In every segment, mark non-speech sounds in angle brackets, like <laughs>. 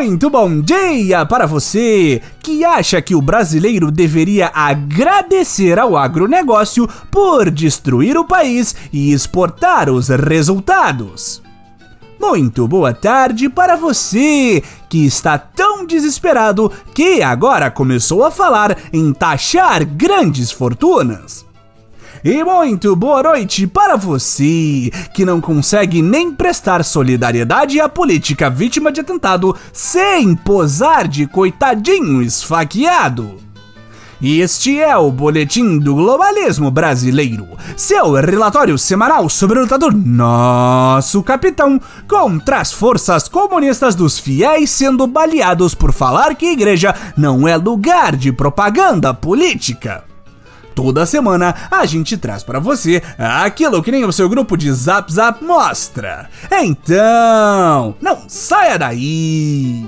Muito bom dia para você que acha que o brasileiro deveria agradecer ao agronegócio por destruir o país e exportar os resultados. Muito boa tarde para você que está tão desesperado que agora começou a falar em taxar grandes fortunas. E muito boa noite para você que não consegue nem prestar solidariedade à política vítima de atentado sem posar de coitadinho esfaqueado. Este é o Boletim do Globalismo Brasileiro, seu relatório semanal sobre o lutador Nosso Capitão contra as forças comunistas dos fiéis sendo baleados por falar que igreja não é lugar de propaganda política. Toda semana a gente traz para você aquilo que nem o seu grupo de Zap Zap mostra. Então, não saia daí!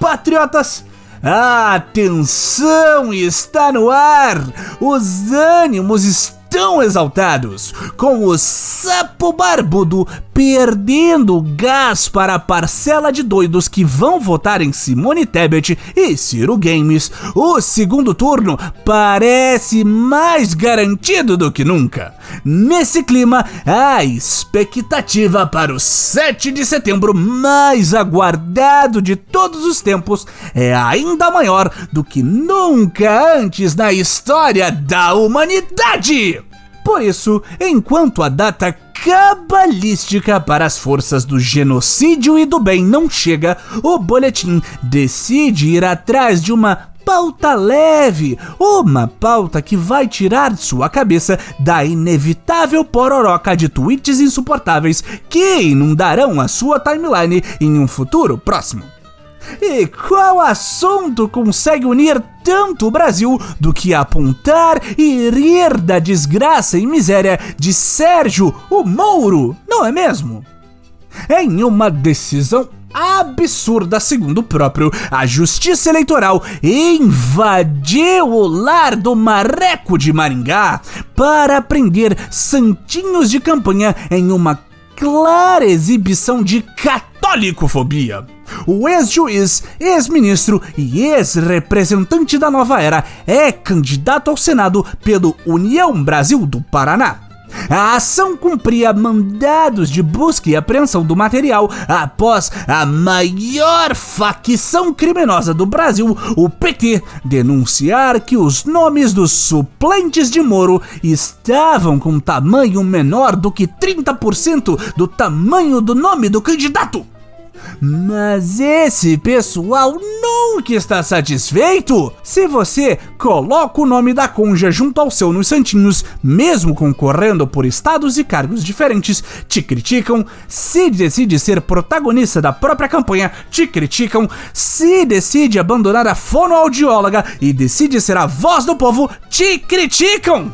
Patriotas, atenção está no ar! Os ânimos estão tão exaltados, com o sapo barbudo perdendo gás para a parcela de doidos que vão votar em Simone Tebet e Ciro Games, o segundo turno parece mais garantido do que nunca. Nesse clima, a expectativa para o 7 de setembro mais aguardado de todos os tempos é ainda maior do que nunca antes na história da humanidade. Por isso, enquanto a data cabalística para as forças do genocídio e do bem não chega, o boletim decide ir atrás de uma pauta leve, uma pauta que vai tirar sua cabeça da inevitável pororoca de tweets insuportáveis que inundarão a sua timeline em um futuro próximo. E qual assunto consegue unir tanto o Brasil do que apontar e rir da desgraça e miséria de Sérgio o Mouro, não é mesmo? Em uma decisão absurda, segundo o próprio, a Justiça Eleitoral invadiu o lar do Marreco de Maringá para prender santinhos de campanha em uma clara exibição de católicofobia. O ex-juiz, ex-ministro e ex-representante da nova era é candidato ao Senado pelo União Brasil do Paraná. A ação cumpria mandados de busca e apreensão do material após a maior facção criminosa do Brasil, o PT, denunciar que os nomes dos suplentes de Moro estavam com tamanho menor do que 30% do tamanho do nome do candidato. Mas esse pessoal nunca está satisfeito. Se você coloca o nome da conja junto ao seu nos santinhos, mesmo concorrendo por estados e cargos diferentes, te criticam. Se decide ser protagonista da própria campanha, te criticam. Se decide abandonar a fonoaudióloga e decide ser a voz do povo, te criticam.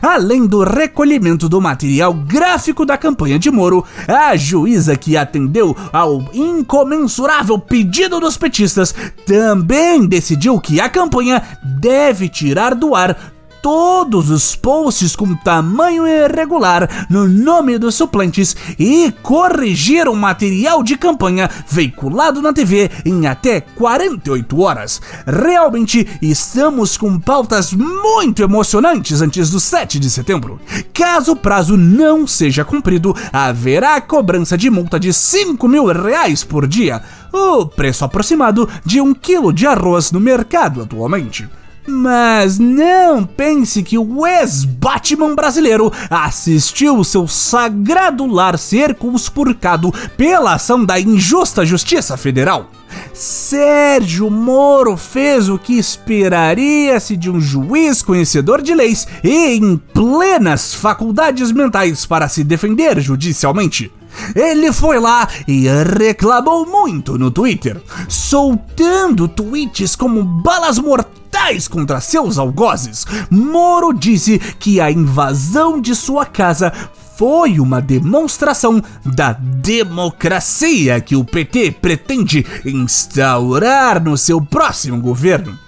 Além do recolhimento do material gráfico da campanha de Moro, a juíza que atendeu ao incomensurável pedido dos petistas também decidiu que a campanha deve tirar do ar todos os posts com tamanho irregular no nome dos suplentes e corrigir o material de campanha veiculado na TV em até 48 horas. Realmente estamos com pautas muito emocionantes antes do 7 de setembro. Caso o prazo não seja cumprido, haverá cobrança de multa de 5 mil reais por dia, o preço aproximado de um quilo de arroz no mercado atualmente. Mas não pense que o ex-Batman brasileiro assistiu seu sagrado lar ser conspurcado pela ação da injusta Justiça Federal. Sérgio Moro fez o que esperaria-se de um juiz conhecedor de leis e em plenas faculdades mentais para se defender judicialmente. Ele foi lá e reclamou muito no Twitter, soltando tweets como balas mortais contra seus algozes. Moro disse que a invasão de sua casa foi uma demonstração da democracia que o PT pretende instaurar no seu próximo governo.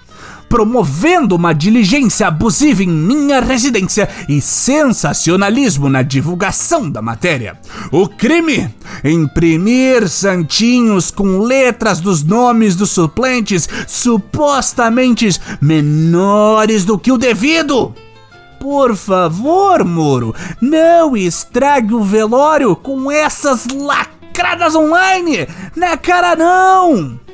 Promovendo uma diligência abusiva em minha residência e sensacionalismo na divulgação da matéria. O crime: imprimir santinhos com letras dos nomes dos suplentes supostamente menores do que o devido. Por favor, Moro, não estrague o velório com essas lacradas online! Na cara não!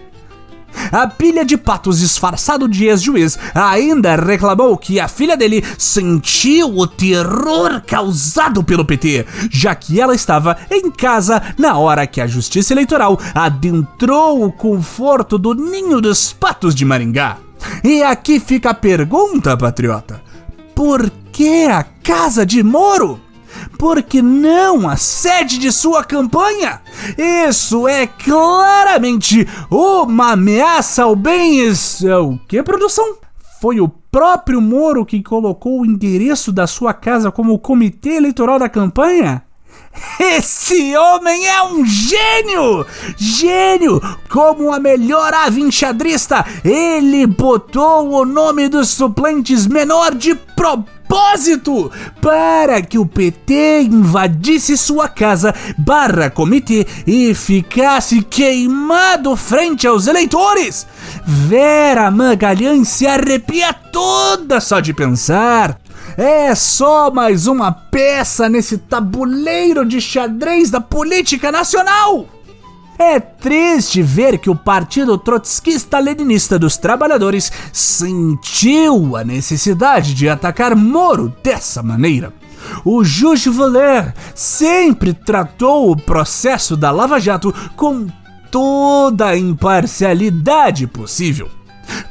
A pilha de patos disfarçado de ex-juiz ainda reclamou que a filha dele sentiu o terror causado pelo PT, já que ela estava em casa na hora que a Justiça Eleitoral adentrou o conforto do ninho dos patos de Maringá. E aqui fica a pergunta, patriota: por que a casa de Moro? Porque não a sede de sua campanha? Isso é claramente uma ameaça ao bem. O que, produção? Foi o próprio Moro que colocou o endereço da sua casa como comitê eleitoral da campanha? Esse homem é um gênio! Gênio! Como a melhor ave enxadrista, ele botou o nome dos suplentes menor de propósito para que o PT invadisse sua casa barra comitê e ficasse queimado frente aos eleitores. Vera Magalhães se arrepia toda só de pensar. É só mais uma peça nesse tabuleiro de xadrez da política nacional. É triste ver que o Partido Trotskista-Leninista dos Trabalhadores sentiu a necessidade de atacar Moro dessa maneira. O Juge Valer sempre tratou o processo da Lava Jato com toda a imparcialidade possível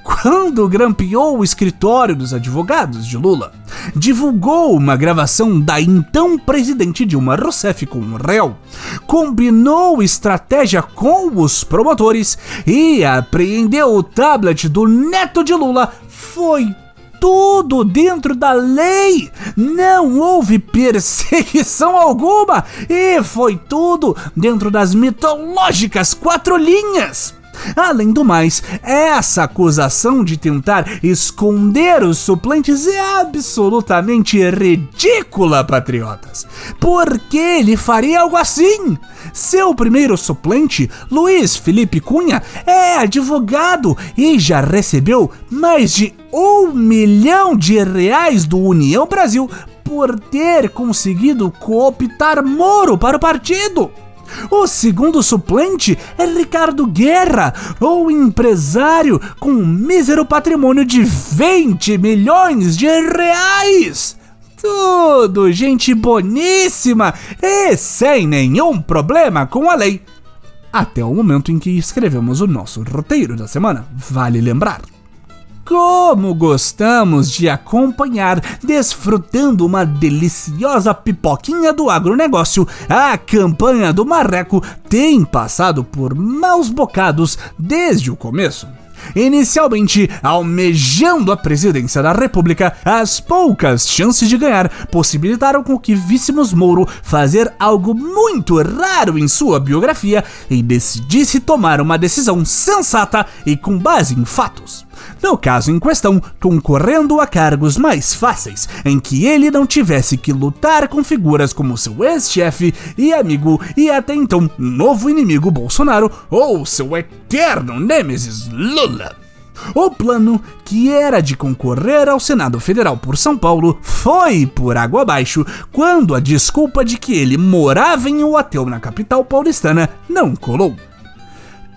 quando grampeou o escritório dos advogados de Lula, divulgou uma gravação da então presidente Dilma Rousseff com o réu, combinou estratégia com os promotores e apreendeu o tablet do neto de Lula, foi tudo dentro da lei. Não houve perseguição <laughs> alguma e foi tudo dentro das mitológicas quatro linhas. Além do mais, essa acusação de tentar esconder os suplentes é absolutamente ridícula, patriotas. Por que ele faria algo assim? Seu primeiro suplente, Luiz Felipe Cunha, é advogado e já recebeu mais de um milhão de reais do União Brasil por ter conseguido cooptar Moro para o partido. O segundo suplente é Ricardo Guerra, ou empresário com um mísero patrimônio de 20 milhões de reais. Tudo gente boníssima e sem nenhum problema com a lei. Até o momento em que escrevemos o nosso roteiro da semana, vale lembrar. Como gostamos de acompanhar, desfrutando uma deliciosa pipoquinha do agronegócio, a campanha do Marreco tem passado por maus bocados desde o começo. Inicialmente, almejando a presidência da República, as poucas chances de ganhar possibilitaram com que víssemos Moro fazer algo muito raro em sua biografia e decidisse tomar uma decisão sensata e com base em fatos no caso em questão, concorrendo a cargos mais fáceis, em que ele não tivesse que lutar com figuras como seu ex-chefe e amigo e até então novo inimigo Bolsonaro ou seu eterno nêmesis Lula. O plano, que era de concorrer ao Senado Federal por São Paulo, foi por água abaixo quando a desculpa de que ele morava em um hotel na capital paulistana não colou.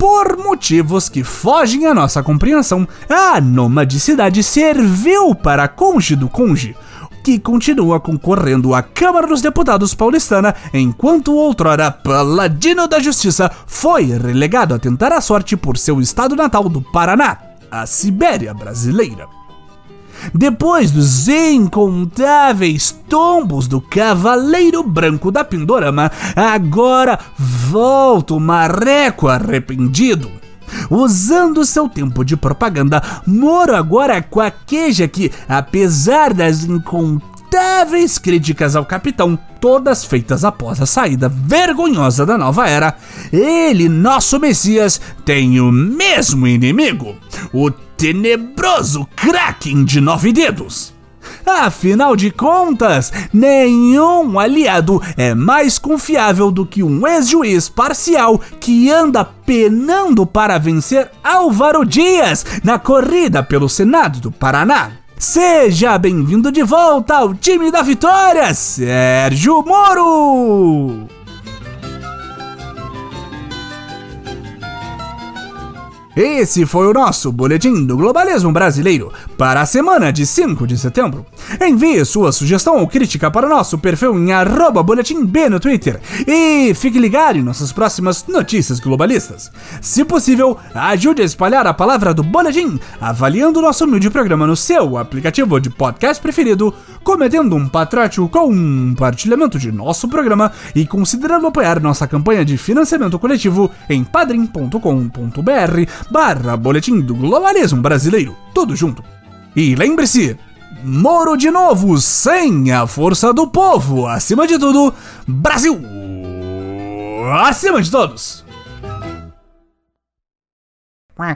Por motivos que fogem à nossa compreensão, a nomadicidade serviu para Conge do Conge, que continua concorrendo à Câmara dos Deputados paulistana, enquanto outrora paladino da justiça foi relegado a tentar a sorte por seu estado natal do Paraná, a Sibéria brasileira. Depois dos incontáveis tombos do Cavaleiro Branco da Pindorama, agora volta o marreco arrependido. Usando seu tempo de propaganda, Moro agora quaqueja que, apesar das incontáveis críticas ao capitão, todas feitas após a saída vergonhosa da nova era, ele, nosso Messias, tem o mesmo inimigo: o tenebroso Kraken de nove dedos. Afinal de contas, nenhum aliado é mais confiável do que um ex-juiz parcial que anda penando para vencer Álvaro Dias na corrida pelo Senado do Paraná. Seja bem-vindo de volta ao time da vitória, Sérgio Moro! Esse foi o nosso Boletim do Globalismo Brasileiro para a semana de 5 de setembro. Envie sua sugestão ou crítica para o nosso perfil em arroba boletim B no Twitter e fique ligado em nossas próximas notícias globalistas. Se possível, ajude a espalhar a palavra do Boletim avaliando nosso humilde programa no seu aplicativo de podcast preferido, cometendo um patriótico compartilhamento de nosso programa e considerando apoiar nossa campanha de financiamento coletivo em padrim.com.br barra Boletim do Globalismo Brasileiro. Tudo junto. E lembre-se, Moro de novo, sem a força do povo. Acima de tudo, Brasil! Acima de todos! Ué,